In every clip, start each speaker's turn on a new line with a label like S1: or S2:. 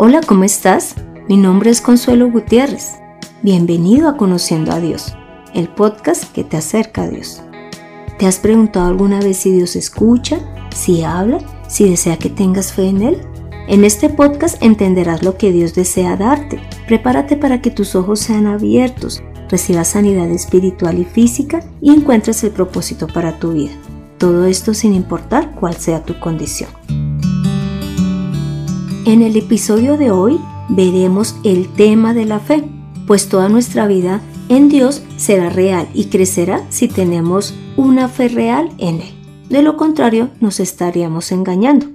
S1: Hola, ¿cómo estás? Mi nombre es Consuelo Gutiérrez. Bienvenido a Conociendo a Dios, el podcast que te acerca a Dios. ¿Te has preguntado alguna vez si Dios escucha, si habla, si desea que tengas fe en Él? En este podcast entenderás lo que Dios desea darte. Prepárate para que tus ojos sean abiertos, recibas sanidad espiritual y física y encuentres el propósito para tu vida. Todo esto sin importar cuál sea tu condición. En el episodio de hoy veremos el tema de la fe, pues toda nuestra vida en Dios será real y crecerá si tenemos una fe real en Él. De lo contrario, nos estaríamos engañando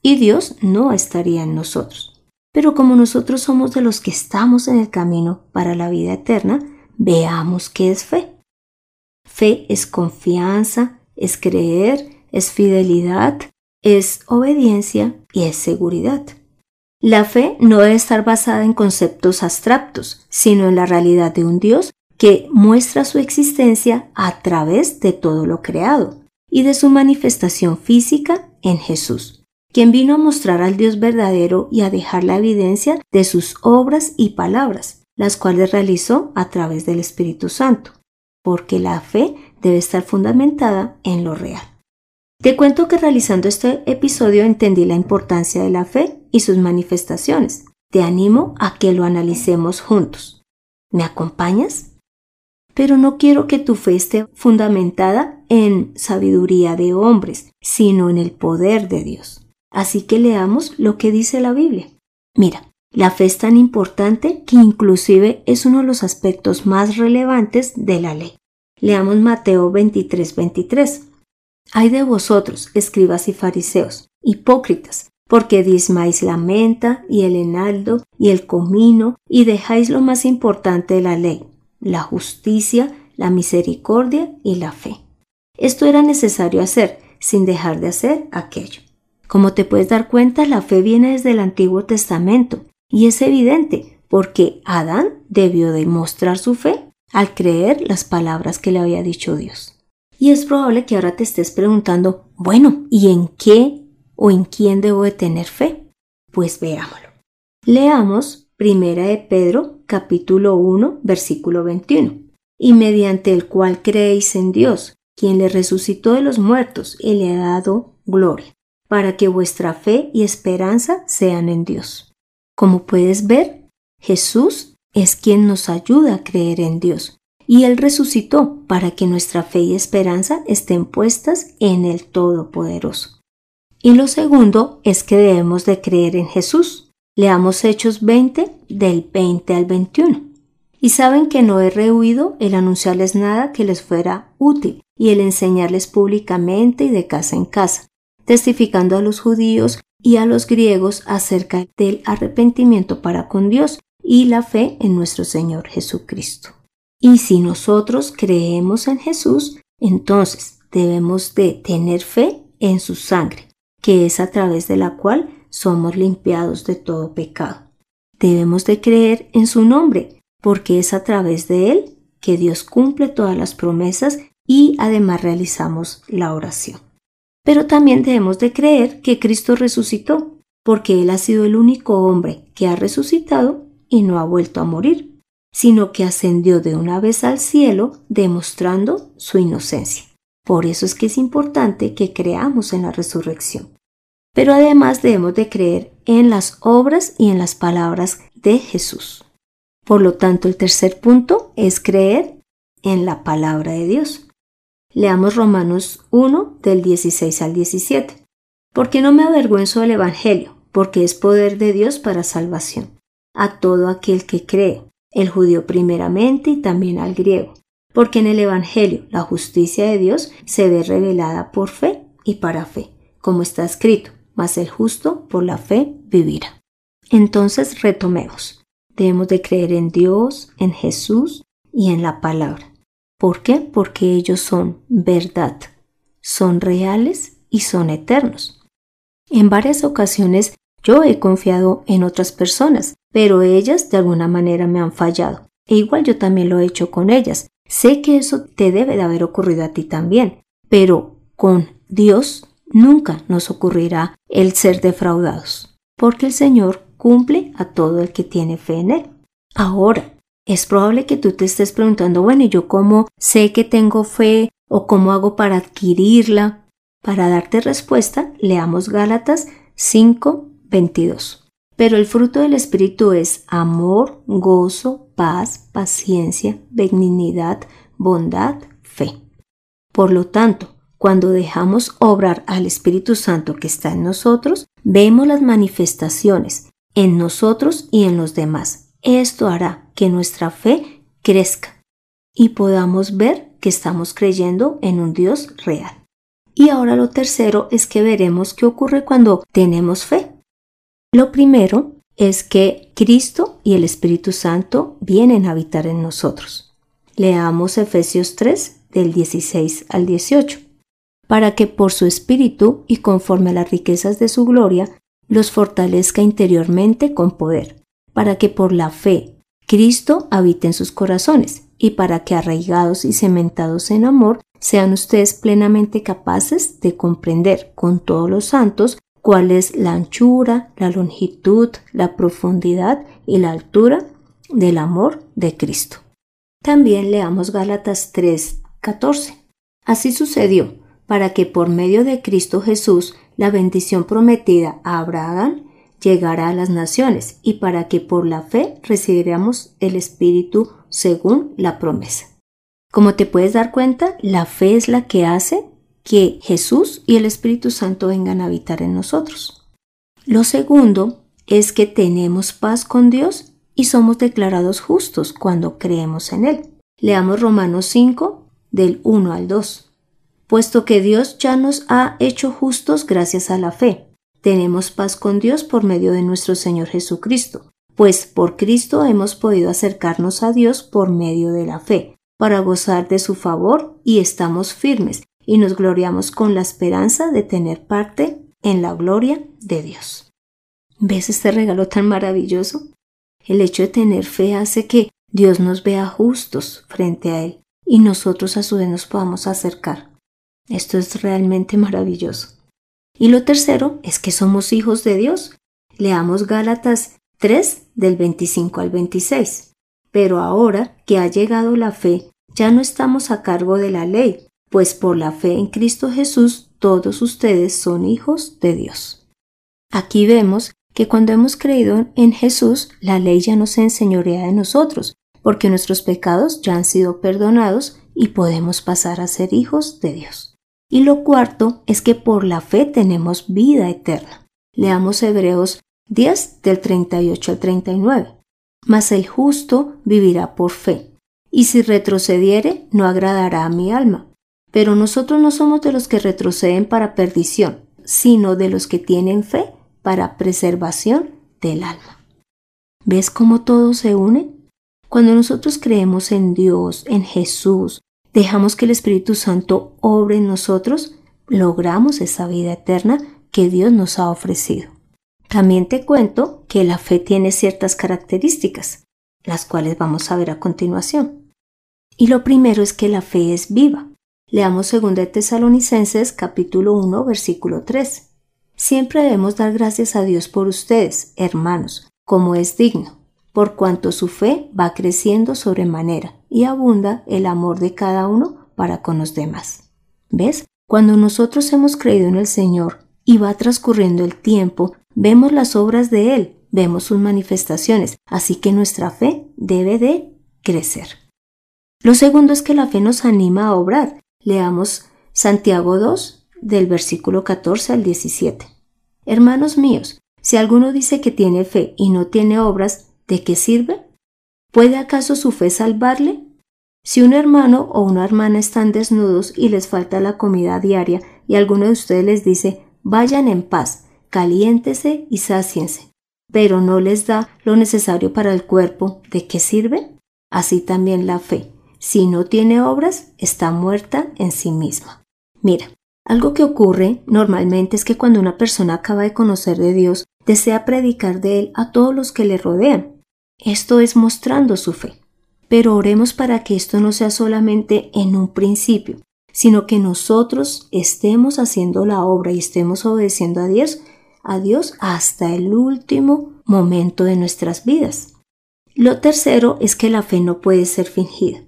S1: y Dios no estaría en nosotros. Pero como nosotros somos de los que estamos en el camino para la vida eterna, veamos qué es fe. Fe es confianza, es creer, es fidelidad, es obediencia y es seguridad. La fe no debe estar basada en conceptos abstractos, sino en la realidad de un Dios que muestra su existencia a través de todo lo creado y de su manifestación física en Jesús, quien vino a mostrar al Dios verdadero y a dejar la evidencia de sus obras y palabras, las cuales realizó a través del Espíritu Santo, porque la fe debe estar fundamentada en lo real. Te cuento que realizando este episodio entendí la importancia de la fe y sus manifestaciones. Te animo a que lo analicemos juntos. ¿Me acompañas? Pero no quiero que tu fe esté fundamentada en sabiduría de hombres, sino en el poder de Dios. Así que leamos lo que dice la Biblia. Mira, la fe es tan importante que inclusive es uno de los aspectos más relevantes de la ley. Leamos Mateo 23, 23. Hay de vosotros, escribas y fariseos, hipócritas, porque dismáis la menta y el enaldo y el comino y dejáis lo más importante de la ley, la justicia, la misericordia y la fe. Esto era necesario hacer sin dejar de hacer aquello. Como te puedes dar cuenta, la fe viene desde el Antiguo Testamento y es evidente porque Adán debió demostrar su fe al creer las palabras que le había dicho Dios. Y es probable que ahora te estés preguntando, bueno, ¿y en qué o en quién debo de tener fe? Pues veámoslo. Leamos Primera de Pedro, capítulo 1, versículo 21. Y mediante el cual creéis en Dios, quien le resucitó de los muertos y le ha dado gloria, para que vuestra fe y esperanza sean en Dios. Como puedes ver, Jesús es quien nos ayuda a creer en Dios, y Él resucitó para que nuestra fe y esperanza estén puestas en el Todopoderoso. Y lo segundo es que debemos de creer en Jesús. Leamos Hechos 20 del 20 al 21. Y saben que no he rehuido el anunciarles nada que les fuera útil y el enseñarles públicamente y de casa en casa, testificando a los judíos y a los griegos acerca del arrepentimiento para con Dios y la fe en nuestro Señor Jesucristo. Y si nosotros creemos en Jesús, entonces debemos de tener fe en su sangre, que es a través de la cual somos limpiados de todo pecado. Debemos de creer en su nombre, porque es a través de él que Dios cumple todas las promesas y además realizamos la oración. Pero también debemos de creer que Cristo resucitó, porque Él ha sido el único hombre que ha resucitado y no ha vuelto a morir sino que ascendió de una vez al cielo demostrando su inocencia. Por eso es que es importante que creamos en la resurrección. Pero además debemos de creer en las obras y en las palabras de Jesús. Por lo tanto, el tercer punto es creer en la palabra de Dios. Leamos Romanos 1 del 16 al 17. Porque no me avergüenzo del Evangelio, porque es poder de Dios para salvación a todo aquel que cree el judío primeramente y también al griego, porque en el Evangelio la justicia de Dios se ve revelada por fe y para fe, como está escrito, mas el justo por la fe vivirá. Entonces retomemos. Debemos de creer en Dios, en Jesús y en la palabra. ¿Por qué? Porque ellos son verdad, son reales y son eternos. En varias ocasiones yo he confiado en otras personas, pero ellas de alguna manera me han fallado. E igual yo también lo he hecho con ellas. Sé que eso te debe de haber ocurrido a ti también, pero con Dios nunca nos ocurrirá el ser defraudados, porque el Señor cumple a todo el que tiene fe en Él. Ahora, es probable que tú te estés preguntando, bueno, ¿y yo cómo sé que tengo fe o cómo hago para adquirirla? Para darte respuesta, leamos Gálatas 5, 22. Pero el fruto del Espíritu es amor, gozo, paz, paciencia, benignidad, bondad, fe. Por lo tanto, cuando dejamos obrar al Espíritu Santo que está en nosotros, vemos las manifestaciones en nosotros y en los demás. Esto hará que nuestra fe crezca y podamos ver que estamos creyendo en un Dios real. Y ahora lo tercero es que veremos qué ocurre cuando tenemos fe. Lo primero es que Cristo y el Espíritu Santo vienen a habitar en nosotros. Leamos Efesios 3 del 16 al 18, para que por su Espíritu y conforme a las riquezas de su gloria los fortalezca interiormente con poder, para que por la fe Cristo habite en sus corazones y para que arraigados y cementados en amor sean ustedes plenamente capaces de comprender con todos los santos cuál es la anchura, la longitud, la profundidad y la altura del amor de Cristo. También leamos Gálatas 3, 14. Así sucedió, para que por medio de Cristo Jesús la bendición prometida a Abraham llegara a las naciones y para que por la fe recibiéramos el Espíritu según la promesa. Como te puedes dar cuenta, la fe es la que hace que Jesús y el Espíritu Santo vengan a habitar en nosotros. Lo segundo es que tenemos paz con Dios y somos declarados justos cuando creemos en Él. Leamos Romanos 5 del 1 al 2. Puesto que Dios ya nos ha hecho justos gracias a la fe, tenemos paz con Dios por medio de nuestro Señor Jesucristo, pues por Cristo hemos podido acercarnos a Dios por medio de la fe, para gozar de su favor y estamos firmes y nos gloriamos con la esperanza de tener parte en la gloria de Dios. ¿Ves este regalo tan maravilloso? El hecho de tener fe hace que Dios nos vea justos frente a Él y nosotros a su vez nos podamos acercar. Esto es realmente maravilloso. Y lo tercero es que somos hijos de Dios. Leamos Gálatas 3 del 25 al 26. Pero ahora que ha llegado la fe, ya no estamos a cargo de la ley, pues por la fe en Cristo Jesús todos ustedes son hijos de Dios. Aquí vemos que cuando hemos creído en Jesús, la ley ya no se enseñorea de nosotros, porque nuestros pecados ya han sido perdonados y podemos pasar a ser hijos de Dios. Y lo cuarto es que por la fe tenemos vida eterna. Leamos Hebreos 10 del 38 al 39. Mas el justo vivirá por fe, y si retrocediere no agradará a mi alma. Pero nosotros no somos de los que retroceden para perdición, sino de los que tienen fe para preservación del alma. ¿Ves cómo todo se une? Cuando nosotros creemos en Dios, en Jesús, dejamos que el Espíritu Santo obre en nosotros, logramos esa vida eterna que Dios nos ha ofrecido. También te cuento que la fe tiene ciertas características, las cuales vamos a ver a continuación. Y lo primero es que la fe es viva. Leamos 2 Tesalonicenses capítulo 1 versículo 3. Siempre debemos dar gracias a Dios por ustedes, hermanos, como es digno, por cuanto su fe va creciendo sobremanera y abunda el amor de cada uno para con los demás. ¿Ves? Cuando nosotros hemos creído en el Señor y va transcurriendo el tiempo, vemos las obras de Él, vemos sus manifestaciones, así que nuestra fe debe de crecer. Lo segundo es que la fe nos anima a obrar Leamos Santiago 2 del versículo 14 al 17. Hermanos míos, si alguno dice que tiene fe y no tiene obras, ¿de qué sirve? ¿Puede acaso su fe salvarle? Si un hermano o una hermana están desnudos y les falta la comida diaria y alguno de ustedes les dice, vayan en paz, caliéntese y sáciense, pero no les da lo necesario para el cuerpo, ¿de qué sirve? Así también la fe si no tiene obras, está muerta en sí misma. Mira, algo que ocurre normalmente es que cuando una persona acaba de conocer de Dios, desea predicar de Él a todos los que le rodean. Esto es mostrando su fe. Pero oremos para que esto no sea solamente en un principio, sino que nosotros estemos haciendo la obra y estemos obedeciendo a Dios, a Dios hasta el último momento de nuestras vidas. Lo tercero es que la fe no puede ser fingida.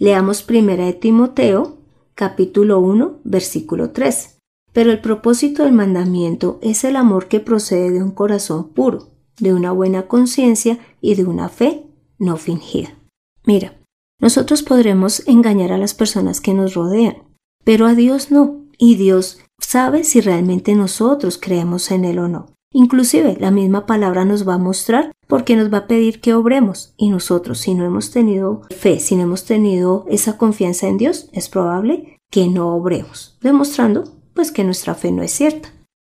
S1: Leamos primera de Timoteo, capítulo 1, versículo 3. Pero el propósito del mandamiento es el amor que procede de un corazón puro, de una buena conciencia y de una fe no fingida. Mira, nosotros podremos engañar a las personas que nos rodean, pero a Dios no, y Dios sabe si realmente nosotros creemos en Él o no. Inclusive la misma palabra nos va a mostrar porque nos va a pedir que obremos y nosotros si no hemos tenido fe, si no hemos tenido esa confianza en Dios, es probable que no obremos, demostrando pues que nuestra fe no es cierta.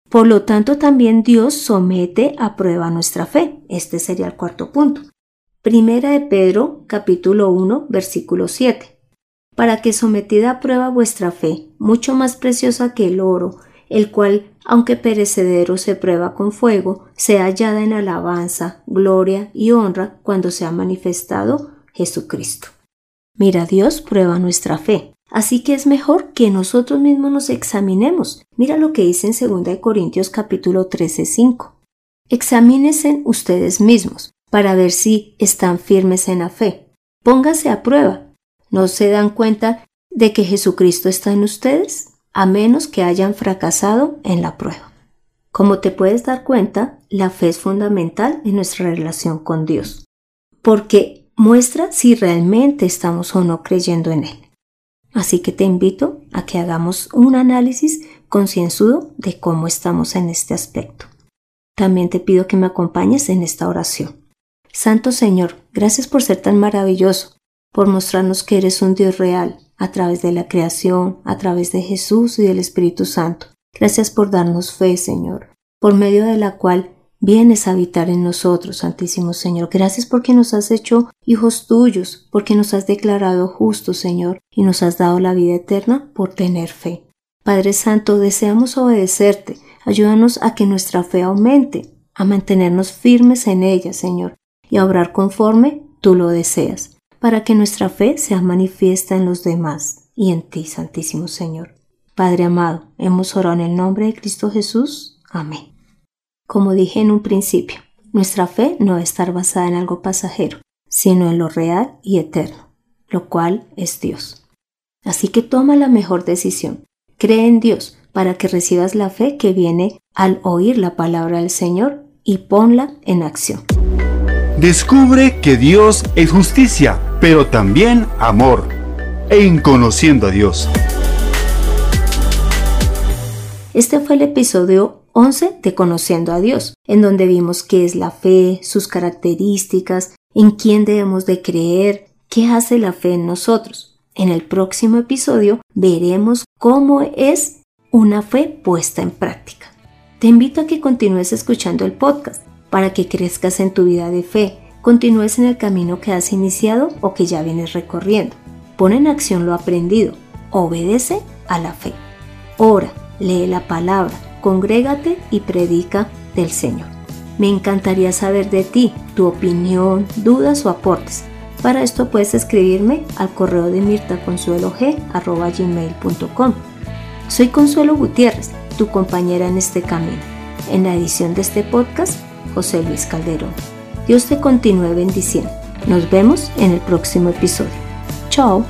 S1: Por lo tanto, también Dios somete a prueba nuestra fe. Este sería el cuarto punto. Primera de Pedro, capítulo 1, versículo 7. Para que sometida a prueba vuestra fe, mucho más preciosa que el oro, el cual, aunque perecedero se prueba con fuego, sea hallada en alabanza, gloria y honra cuando sea manifestado Jesucristo. Mira, Dios prueba nuestra fe. Así que es mejor que nosotros mismos nos examinemos. Mira lo que dice en 2 Corintios capítulo 13, 5. Examínense ustedes mismos para ver si están firmes en la fe. Póngase a prueba. ¿No se dan cuenta de que Jesucristo está en ustedes? A menos que hayan fracasado en la prueba. Como te puedes dar cuenta, la fe es fundamental en nuestra relación con Dios, porque muestra si realmente estamos o no creyendo en Él. Así que te invito a que hagamos un análisis concienzudo de cómo estamos en este aspecto. También te pido que me acompañes en esta oración. Santo Señor, gracias por ser tan maravilloso, por mostrarnos que eres un Dios real a través de la creación, a través de Jesús y del Espíritu Santo. Gracias por darnos fe, Señor, por medio de la cual vienes a habitar en nosotros, Santísimo Señor. Gracias porque nos has hecho hijos tuyos, porque nos has declarado justos, Señor, y nos has dado la vida eterna por tener fe. Padre Santo, deseamos obedecerte. Ayúdanos a que nuestra fe aumente, a mantenernos firmes en ella, Señor, y a obrar conforme tú lo deseas, para que nuestra fe sea manifiesta en los demás y en ti, Santísimo Señor. Padre amado, hemos orado en el nombre de Cristo Jesús. Amén. Como dije en un principio, nuestra fe no debe estar basada en algo pasajero, sino en lo real y eterno, lo cual es Dios. Así que toma la mejor decisión. Cree en Dios para que recibas la fe que viene al oír la palabra del Señor y ponla en acción.
S2: Descubre que Dios es justicia, pero también amor, en conociendo a Dios.
S1: Este fue el episodio 11 de Conociendo a Dios, en donde vimos qué es la fe, sus características, en quién debemos de creer, qué hace la fe en nosotros. En el próximo episodio veremos cómo es una fe puesta en práctica. Te invito a que continúes escuchando el podcast para que crezcas en tu vida de fe, continúes en el camino que has iniciado o que ya vienes recorriendo. Pon en acción lo aprendido, obedece a la fe. Ora, lee la palabra, congrégate y predica del Señor. Me encantaría saber de ti, tu opinión, dudas o aportes. Para esto puedes escribirme al correo de mirtaconsuelog.com. Soy Consuelo Gutiérrez, tu compañera en este camino. En la edición de este podcast, José Luis Calderón. Dios te continúe bendiciendo. Nos vemos en el próximo episodio. Chao.